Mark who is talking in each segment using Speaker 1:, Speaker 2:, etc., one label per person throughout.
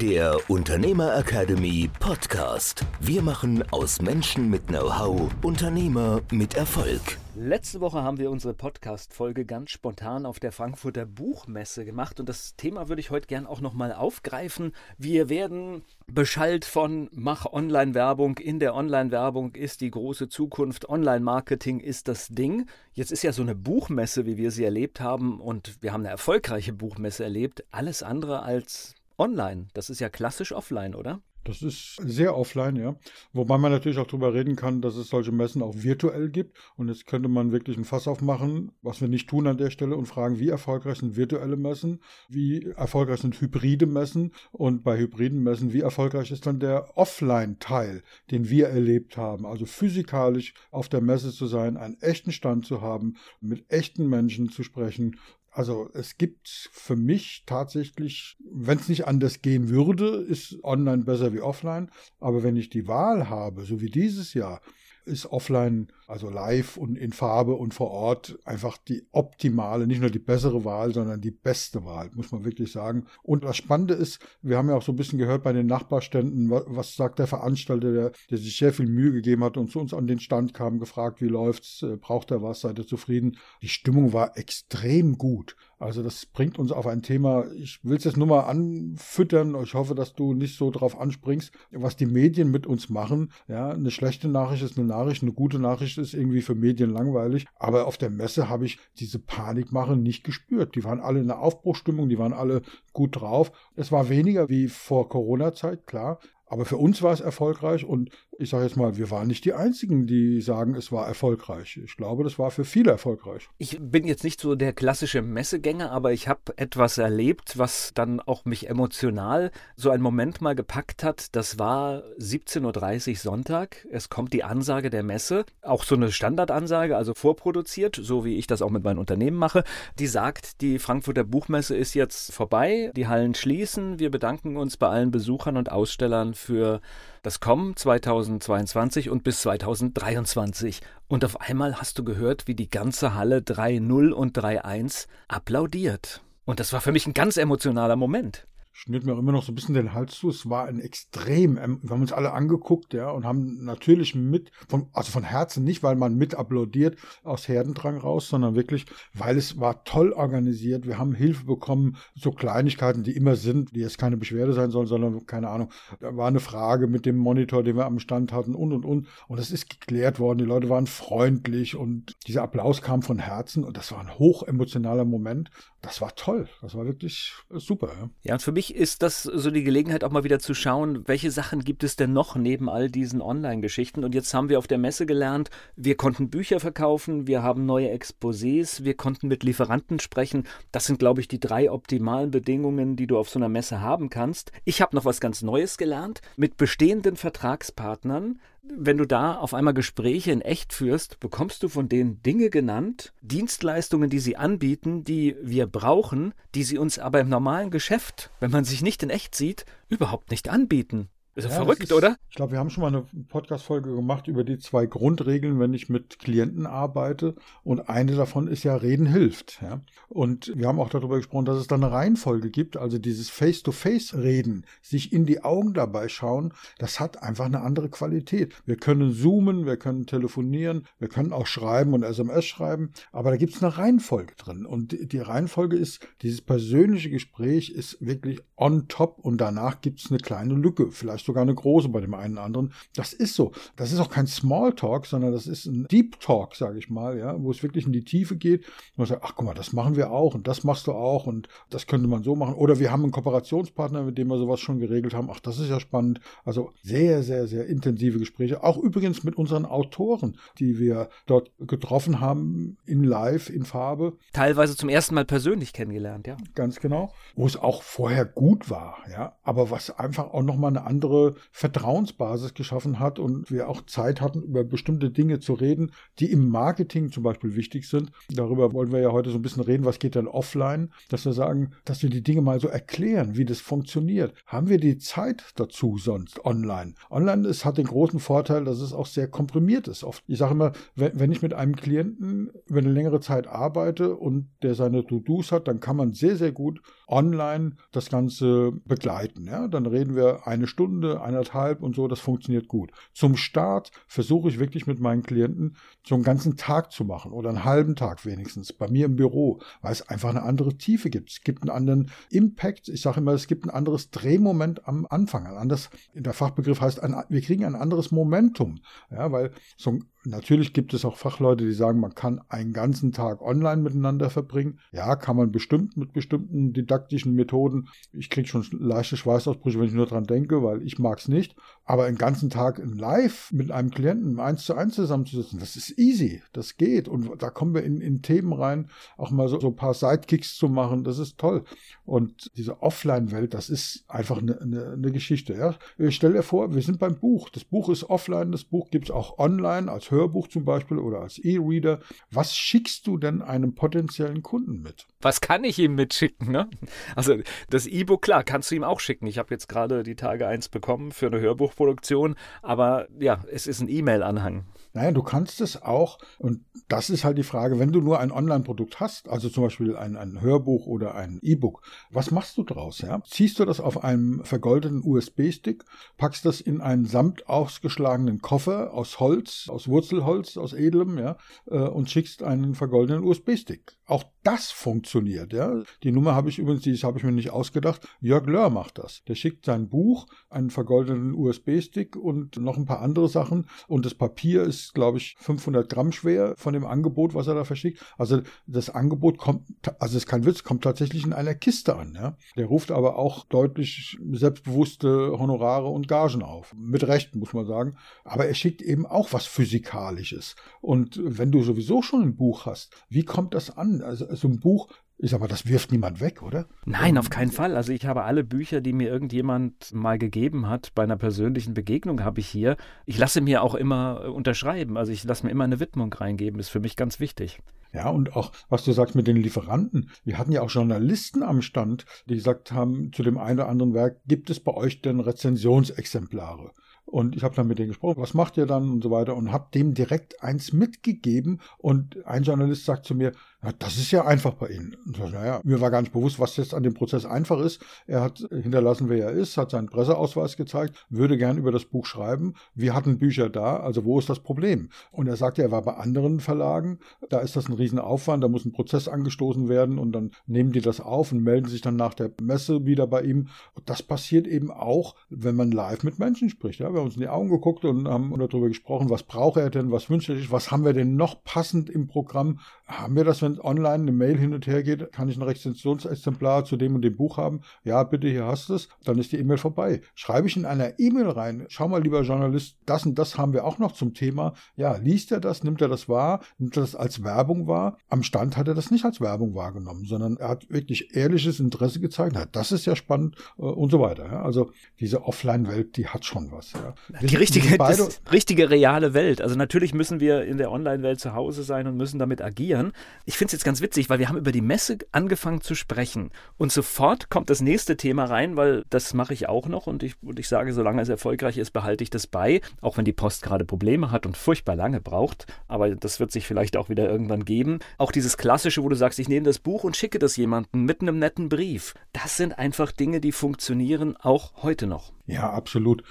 Speaker 1: der Unternehmer Academy Podcast. Wir machen aus Menschen mit Know-how Unternehmer mit Erfolg.
Speaker 2: Letzte Woche haben wir unsere Podcast-Folge ganz spontan auf der Frankfurter Buchmesse gemacht und das Thema würde ich heute gern auch nochmal aufgreifen. Wir werden beschallt von Mach Online-Werbung. In der Online-Werbung ist die große Zukunft. Online-Marketing ist das Ding. Jetzt ist ja so eine Buchmesse, wie wir sie erlebt haben und wir haben eine erfolgreiche Buchmesse erlebt. Alles andere als online. Das ist ja klassisch offline, oder?
Speaker 3: Das ist sehr offline, ja. Wobei man natürlich auch darüber reden kann, dass es solche Messen auch virtuell gibt. Und jetzt könnte man wirklich ein Fass aufmachen, was wir nicht tun an der Stelle und fragen, wie erfolgreich sind virtuelle Messen, wie erfolgreich sind hybride Messen und bei hybriden Messen, wie erfolgreich ist dann der Offline-Teil, den wir erlebt haben. Also physikalisch auf der Messe zu sein, einen echten Stand zu haben, mit echten Menschen zu sprechen also es gibt für mich tatsächlich, wenn es nicht anders gehen würde, ist online besser wie offline. Aber wenn ich die Wahl habe, so wie dieses Jahr, ist offline, also live und in Farbe und vor Ort, einfach die optimale, nicht nur die bessere Wahl, sondern die beste Wahl, muss man wirklich sagen. Und das Spannende ist, wir haben ja auch so ein bisschen gehört bei den Nachbarständen, was sagt der Veranstalter, der, der sich sehr viel Mühe gegeben hat und zu uns an den Stand kam, gefragt, wie läuft's, äh, braucht er was, seid ihr zufrieden? Die Stimmung war extrem gut. Also das bringt uns auf ein Thema, ich will es jetzt nur mal anfüttern, ich hoffe, dass du nicht so drauf anspringst, was die Medien mit uns machen. Ja, eine schlechte Nachricht ist eine Nachricht, eine gute Nachricht ist irgendwie für Medien langweilig, aber auf der Messe habe ich diese Panikmache nicht gespürt. Die waren alle in der Aufbruchstimmung, die waren alle gut drauf. Es war weniger wie vor Corona-Zeit, klar, aber für uns war es erfolgreich und ich sage jetzt mal, wir waren nicht die Einzigen, die sagen, es war erfolgreich. Ich glaube, das war für viele erfolgreich.
Speaker 2: Ich bin jetzt nicht so der klassische Messegänger, aber ich habe etwas erlebt, was dann auch mich emotional so einen Moment mal gepackt hat. Das war 17.30 Uhr Sonntag. Es kommt die Ansage der Messe, auch so eine Standardansage, also vorproduziert, so wie ich das auch mit meinem Unternehmen mache. Die sagt, die Frankfurter Buchmesse ist jetzt vorbei, die Hallen schließen. Wir bedanken uns bei allen Besuchern und Ausstellern für das Kommen 2022 und bis 2023. Und auf einmal hast du gehört, wie die ganze Halle 3-0 und 3-1 applaudiert. Und das war für mich ein ganz emotionaler Moment
Speaker 3: schnitt mir auch immer noch so ein bisschen den Hals zu. Es war ein extrem, ähm, wir haben uns alle angeguckt, ja, und haben natürlich mit, von, also von Herzen nicht, weil man mit applaudiert aus Herdendrang raus, sondern wirklich, weil es war toll organisiert. Wir haben Hilfe bekommen, so Kleinigkeiten, die immer sind, die jetzt keine Beschwerde sein sollen, sondern keine Ahnung. Da war eine Frage mit dem Monitor, den wir am Stand hatten und und und. Und es ist geklärt worden. Die Leute waren freundlich und dieser Applaus kam von Herzen und das war ein hochemotionaler Moment. Das war toll. Das war wirklich super. Ja,
Speaker 2: ja und für mich ist das so die Gelegenheit, auch mal wieder zu schauen, welche Sachen gibt es denn noch neben all diesen Online-Geschichten. Und jetzt haben wir auf der Messe gelernt, wir konnten Bücher verkaufen, wir haben neue Exposés, wir konnten mit Lieferanten sprechen. Das sind, glaube ich, die drei optimalen Bedingungen, die du auf so einer Messe haben kannst. Ich habe noch was ganz Neues gelernt. Mit bestehenden Vertragspartnern wenn du da auf einmal Gespräche in echt führst, bekommst du von denen Dinge genannt, Dienstleistungen, die sie anbieten, die wir brauchen, die sie uns aber im normalen Geschäft, wenn man sich nicht in echt sieht, überhaupt nicht anbieten. Ist ja, verrückt, ist, oder?
Speaker 3: Ich glaube, wir haben schon mal eine Podcast-Folge gemacht über die zwei Grundregeln, wenn ich mit Klienten arbeite. Und eine davon ist ja, Reden hilft. Ja? Und wir haben auch darüber gesprochen, dass es da eine Reihenfolge gibt. Also dieses Face-to-Face-Reden, sich in die Augen dabei schauen, das hat einfach eine andere Qualität. Wir können zoomen, wir können telefonieren, wir können auch schreiben und SMS schreiben. Aber da gibt es eine Reihenfolge drin. Und die Reihenfolge ist, dieses persönliche Gespräch ist wirklich on top und danach gibt es eine kleine Lücke. Vielleicht vielleicht sogar eine große bei dem einen anderen. Das ist so. Das ist auch kein Smalltalk, sondern das ist ein Deep Talk, sage ich mal, ja, wo es wirklich in die Tiefe geht. Man sagt, ach guck mal, das machen wir auch und das machst du auch und das könnte man so machen. Oder wir haben einen Kooperationspartner, mit dem wir sowas schon geregelt haben. Ach, das ist ja spannend. Also sehr, sehr, sehr intensive Gespräche. Auch übrigens mit unseren Autoren, die wir dort getroffen haben, in Live, in Farbe.
Speaker 2: Teilweise zum ersten Mal persönlich kennengelernt, ja.
Speaker 3: Ganz genau. Wo es auch vorher gut war, ja. Aber was einfach auch nochmal eine andere Vertrauensbasis geschaffen hat und wir auch Zeit hatten, über bestimmte Dinge zu reden, die im Marketing zum Beispiel wichtig sind. Darüber wollen wir ja heute so ein bisschen reden, was geht dann offline, dass wir sagen, dass wir die Dinge mal so erklären, wie das funktioniert. Haben wir die Zeit dazu sonst online? Online ist, hat den großen Vorteil, dass es auch sehr komprimiert ist. Oft. Ich sage immer, wenn, wenn ich mit einem Klienten über eine längere Zeit arbeite und der seine To-Dos hat, dann kann man sehr, sehr gut online das Ganze begleiten. Ja? Dann reden wir eine Stunde, eineinhalb und so, das funktioniert gut. Zum Start versuche ich wirklich mit meinen Klienten so einen ganzen Tag zu machen oder einen halben Tag wenigstens bei mir im Büro, weil es einfach eine andere Tiefe gibt. Es gibt einen anderen Impact. Ich sage immer, es gibt ein anderes Drehmoment am Anfang. Ein anderes, in der Fachbegriff heißt, ein, wir kriegen ein anderes Momentum. Ja, weil so ein Natürlich gibt es auch Fachleute, die sagen, man kann einen ganzen Tag online miteinander verbringen. Ja, kann man bestimmt mit bestimmten didaktischen Methoden. Ich kriege schon leichte Schweißausbrüche, wenn ich nur dran denke, weil ich mag es nicht. Aber einen ganzen Tag live mit einem Klienten eins zu eins zusammenzusitzen, das ist easy. Das geht. Und da kommen wir in, in Themen rein, auch mal so, so ein paar Sidekicks zu machen. Das ist toll. Und diese Offline-Welt, das ist einfach eine, eine, eine Geschichte. Ja? Ich stelle dir vor, wir sind beim Buch. Das Buch ist offline, das Buch gibt es auch online als Hörbuch zum Beispiel oder als E-Reader. Was schickst du denn einem potenziellen Kunden mit?
Speaker 2: Was kann ich ihm mitschicken? Ne? Also das E-Book, klar, kannst du ihm auch schicken. Ich habe jetzt gerade die Tage eins bekommen für eine Hörbuchproduktion, aber ja, es ist ein E-Mail-Anhang.
Speaker 3: Naja, du kannst es auch, und das ist halt die Frage, wenn du nur ein Online-Produkt hast, also zum Beispiel ein, ein Hörbuch oder ein E-Book, was machst du draus? Ja? Ziehst du das auf einem vergoldeten USB-Stick, packst das in einen samt ausgeschlagenen Koffer aus Holz, aus Wurzelholz, aus edlem, ja, äh, und schickst einen vergoldeten USB-Stick. Auch das funktioniert, ja. Die Nummer habe ich übrigens, die habe ich mir nicht ausgedacht. Jörg Löhr macht das. Der schickt sein Buch, einen vergoldeten USB-Stick und noch ein paar andere Sachen. Und das Papier ist, glaube ich, 500 Gramm schwer von dem Angebot, was er da verschickt. Also das Angebot kommt, also es ist kein Witz, kommt tatsächlich in einer Kiste an, ja. Der ruft aber auch deutlich selbstbewusste Honorare und Gagen auf. Mit Recht, muss man sagen. Aber er schickt eben auch was Physikalisches. Und wenn du sowieso schon ein Buch hast, wie kommt das an? Also so ein Buch ist aber, das wirft niemand weg, oder?
Speaker 2: Nein, auf keinen Fall. Also ich habe alle Bücher, die mir irgendjemand mal gegeben hat, bei einer persönlichen Begegnung habe ich hier. Ich lasse mir auch immer äh, unterschreiben. Also ich lasse mir immer eine Widmung reingeben. Ist für mich ganz wichtig.
Speaker 3: Ja, und auch, was du sagst mit den Lieferanten. Wir hatten ja auch Journalisten am Stand, die gesagt haben, zu dem einen oder anderen Werk, gibt es bei euch denn Rezensionsexemplare? Und ich habe dann mit denen gesprochen, was macht ihr dann und so weiter und habe dem direkt eins mitgegeben. Und ein Journalist sagt zu mir, ja, das ist ja einfach bei Ihnen. Und so, naja, mir war gar nicht bewusst, was jetzt an dem Prozess einfach ist. Er hat hinterlassen, wer er ist, hat seinen Presseausweis gezeigt, würde gern über das Buch schreiben. Wir hatten Bücher da, also wo ist das Problem? Und er sagte, er war bei anderen Verlagen, da ist das ein Riesenaufwand, da muss ein Prozess angestoßen werden und dann nehmen die das auf und melden sich dann nach der Messe wieder bei ihm. Und das passiert eben auch, wenn man live mit Menschen spricht. Ja, wir uns in die Augen geguckt und haben darüber gesprochen, was braucht er denn, was wünscht er sich, was haben wir denn noch passend im Programm? Haben wir das, wenn online eine Mail hin und her geht, kann ich ein Rezensionsexemplar zu dem und dem Buch haben? Ja, bitte, hier hast du es. Dann ist die E-Mail vorbei. Schreibe ich in einer E-Mail rein, schau mal, lieber Journalist, das und das haben wir auch noch zum Thema. Ja, liest er das, nimmt er das wahr, nimmt er das als Werbung wahr? Am Stand hat er das nicht als Werbung wahrgenommen, sondern er hat wirklich ehrliches Interesse gezeigt. Ja, das ist ja spannend äh, und so weiter. Also diese Offline-Welt, die hat schon was. Ja.
Speaker 2: Die richtige, das, richtige reale Welt. Also natürlich müssen wir in der Online-Welt zu Hause sein und müssen damit agieren. Ich finde es jetzt ganz witzig, weil wir haben über die Messe angefangen zu sprechen und sofort kommt das nächste Thema rein, weil das mache ich auch noch und ich, und ich sage, solange es erfolgreich ist, behalte ich das bei, auch wenn die Post gerade Probleme hat und furchtbar lange braucht, aber das wird sich vielleicht auch wieder irgendwann geben. Auch dieses klassische, wo du sagst, ich nehme das Buch und schicke das jemandem mit einem netten Brief. Das sind einfach Dinge, die funktionieren auch heute noch.
Speaker 3: Ja, absolut.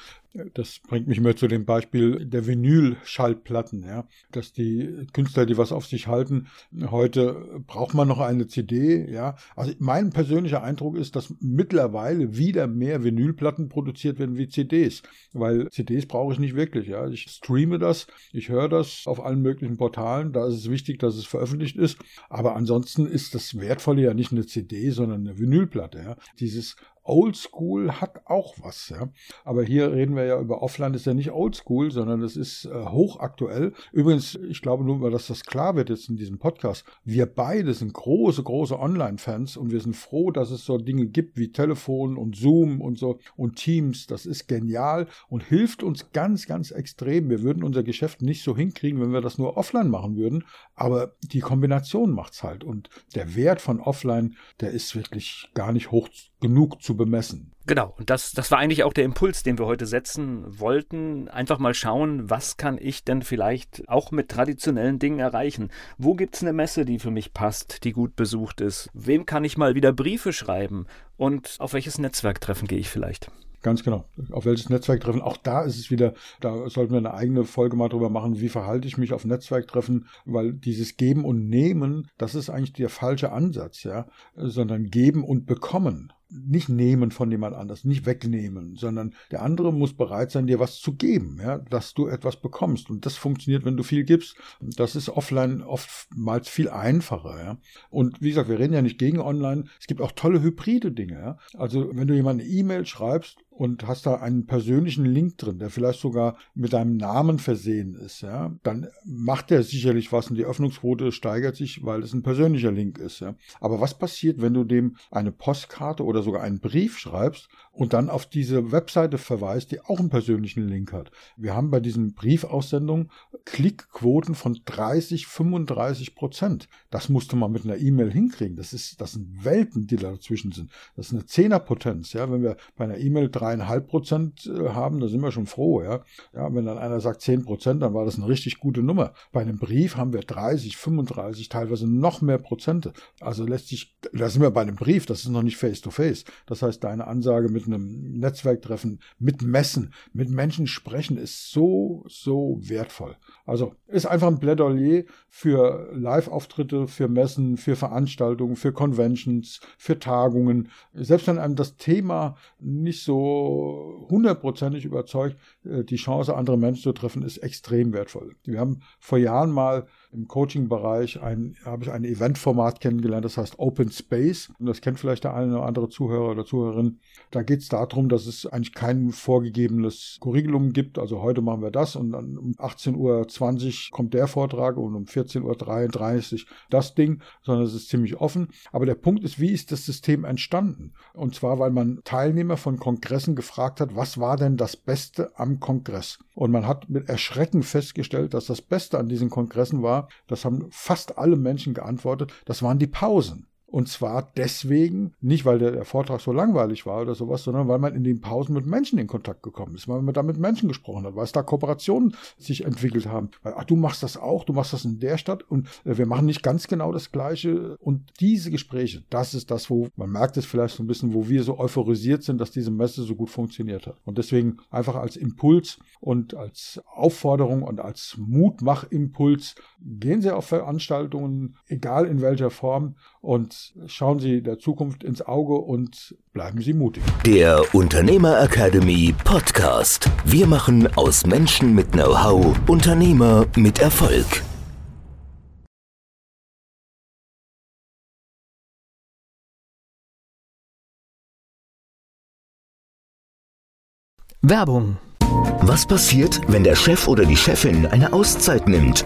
Speaker 3: Das bringt mich mehr zu dem Beispiel der Vinyl-Schallplatten, ja. Dass die Künstler, die was auf sich halten, heute braucht man noch eine CD, ja. Also mein persönlicher Eindruck ist, dass mittlerweile wieder mehr Vinylplatten produziert werden wie CDs, weil CDs brauche ich nicht wirklich, ja. Ich streame das, ich höre das auf allen möglichen Portalen, da ist es wichtig, dass es veröffentlicht ist, aber ansonsten ist das Wertvolle ja nicht eine CD, sondern eine Vinylplatte, ja. Dieses Oldschool hat auch was, ja. Aber hier reden wir ja über Offline, ist ja nicht Oldschool, sondern es ist äh, hochaktuell. Übrigens, ich glaube nur, dass das klar wird jetzt in diesem Podcast. Wir beide sind große, große Online-Fans und wir sind froh, dass es so Dinge gibt wie Telefon und Zoom und so und Teams. Das ist genial und hilft uns ganz, ganz extrem. Wir würden unser Geschäft nicht so hinkriegen, wenn wir das nur offline machen würden. Aber die Kombination macht's halt. Und der Wert von Offline, der ist wirklich gar nicht hoch genug zu bemessen.
Speaker 2: Genau, und das, das war eigentlich auch der Impuls, den wir heute setzen wollten. Einfach mal schauen, was kann ich denn vielleicht auch mit traditionellen Dingen erreichen? Wo gibt es eine Messe, die für mich passt, die gut besucht ist? Wem kann ich mal wieder Briefe schreiben? Und auf welches Netzwerktreffen gehe ich vielleicht?
Speaker 3: Ganz genau. Auf welches Netzwerktreffen? Auch da ist es wieder, da sollten wir eine eigene Folge mal drüber machen, wie verhalte ich mich auf Netzwerktreffen, weil dieses Geben und Nehmen, das ist eigentlich der falsche Ansatz, ja, sondern geben und bekommen nicht nehmen von jemand anders, nicht wegnehmen, sondern der andere muss bereit sein, dir was zu geben, ja, dass du etwas bekommst. Und das funktioniert, wenn du viel gibst. Das ist offline oftmals viel einfacher, ja. Und wie gesagt, wir reden ja nicht gegen online. Es gibt auch tolle hybride Dinge, ja. Also, wenn du jemand eine E-Mail schreibst und hast da einen persönlichen Link drin, der vielleicht sogar mit deinem Namen versehen ist, ja, dann macht der sicherlich was und die Öffnungsquote steigert sich, weil es ein persönlicher Link ist, ja. Aber was passiert, wenn du dem eine Postkarte oder sogar einen Brief schreibst und dann auf diese Webseite verweist, die auch einen persönlichen Link hat? Wir haben bei diesen Briefaussendungen Klickquoten von 30, 35 Prozent. Das musste man mit einer E-Mail hinkriegen. Das ist, das sind Welten, die da dazwischen sind. Das ist eine Zehnerpotenz, ja. Wenn wir bei einer E-Mail drei dreieinhalb Prozent äh, haben, da sind wir schon froh, ja. Ja, wenn dann einer sagt zehn Prozent, dann war das eine richtig gute Nummer. Bei einem Brief haben wir 30, 35, teilweise noch mehr Prozente. Also lässt sich, da sind wir bei einem Brief, das ist noch nicht face to face. Das heißt, deine Ansage mit einem Netzwerktreffen, mit Messen, mit Menschen sprechen ist so, so wertvoll. Also ist einfach ein Plädoyer für Live-Auftritte, für Messen, für Veranstaltungen, für Conventions, für Tagungen. Selbst wenn einem das Thema nicht so hundertprozentig überzeugt, äh, die Chance, andere Menschen zu treffen, ist extrem wertvoll. Wir haben vor Jahren mal im Coaching-Bereich habe ich ein Eventformat kennengelernt, das heißt Open Space. Und das kennt vielleicht der eine oder andere Zuhörer oder Zuhörerin. Da geht es darum, dass es eigentlich kein vorgegebenes Curriculum gibt. Also heute machen wir das und dann um 18.20 Uhr kommt der Vortrag und um 14.33 Uhr das Ding, sondern es ist ziemlich offen. Aber der Punkt ist, wie ist das System entstanden? Und zwar, weil man Teilnehmer von Kongressen gefragt hat, was war denn das Beste am Kongress? Und man hat mit Erschrecken festgestellt, dass das Beste an diesen Kongressen war, das haben fast alle Menschen geantwortet, das waren die Pausen. Und zwar deswegen, nicht weil der, Vortrag so langweilig war oder sowas, sondern weil man in den Pausen mit Menschen in Kontakt gekommen ist, weil man da mit Menschen gesprochen hat, weil es da Kooperationen sich entwickelt haben. Weil, ach, du machst das auch, du machst das in der Stadt und äh, wir machen nicht ganz genau das Gleiche. Und diese Gespräche, das ist das, wo man merkt es vielleicht so ein bisschen, wo wir so euphorisiert sind, dass diese Messe so gut funktioniert hat. Und deswegen einfach als Impuls und als Aufforderung und als Mutmachimpuls gehen Sie auf Veranstaltungen, egal in welcher Form und schauen Sie der Zukunft ins Auge und bleiben Sie mutig.
Speaker 1: Der Unternehmer Academy Podcast. Wir machen aus Menschen mit Know-how Unternehmer mit Erfolg.
Speaker 2: Werbung.
Speaker 1: Was passiert, wenn der Chef oder die Chefin eine Auszeit nimmt?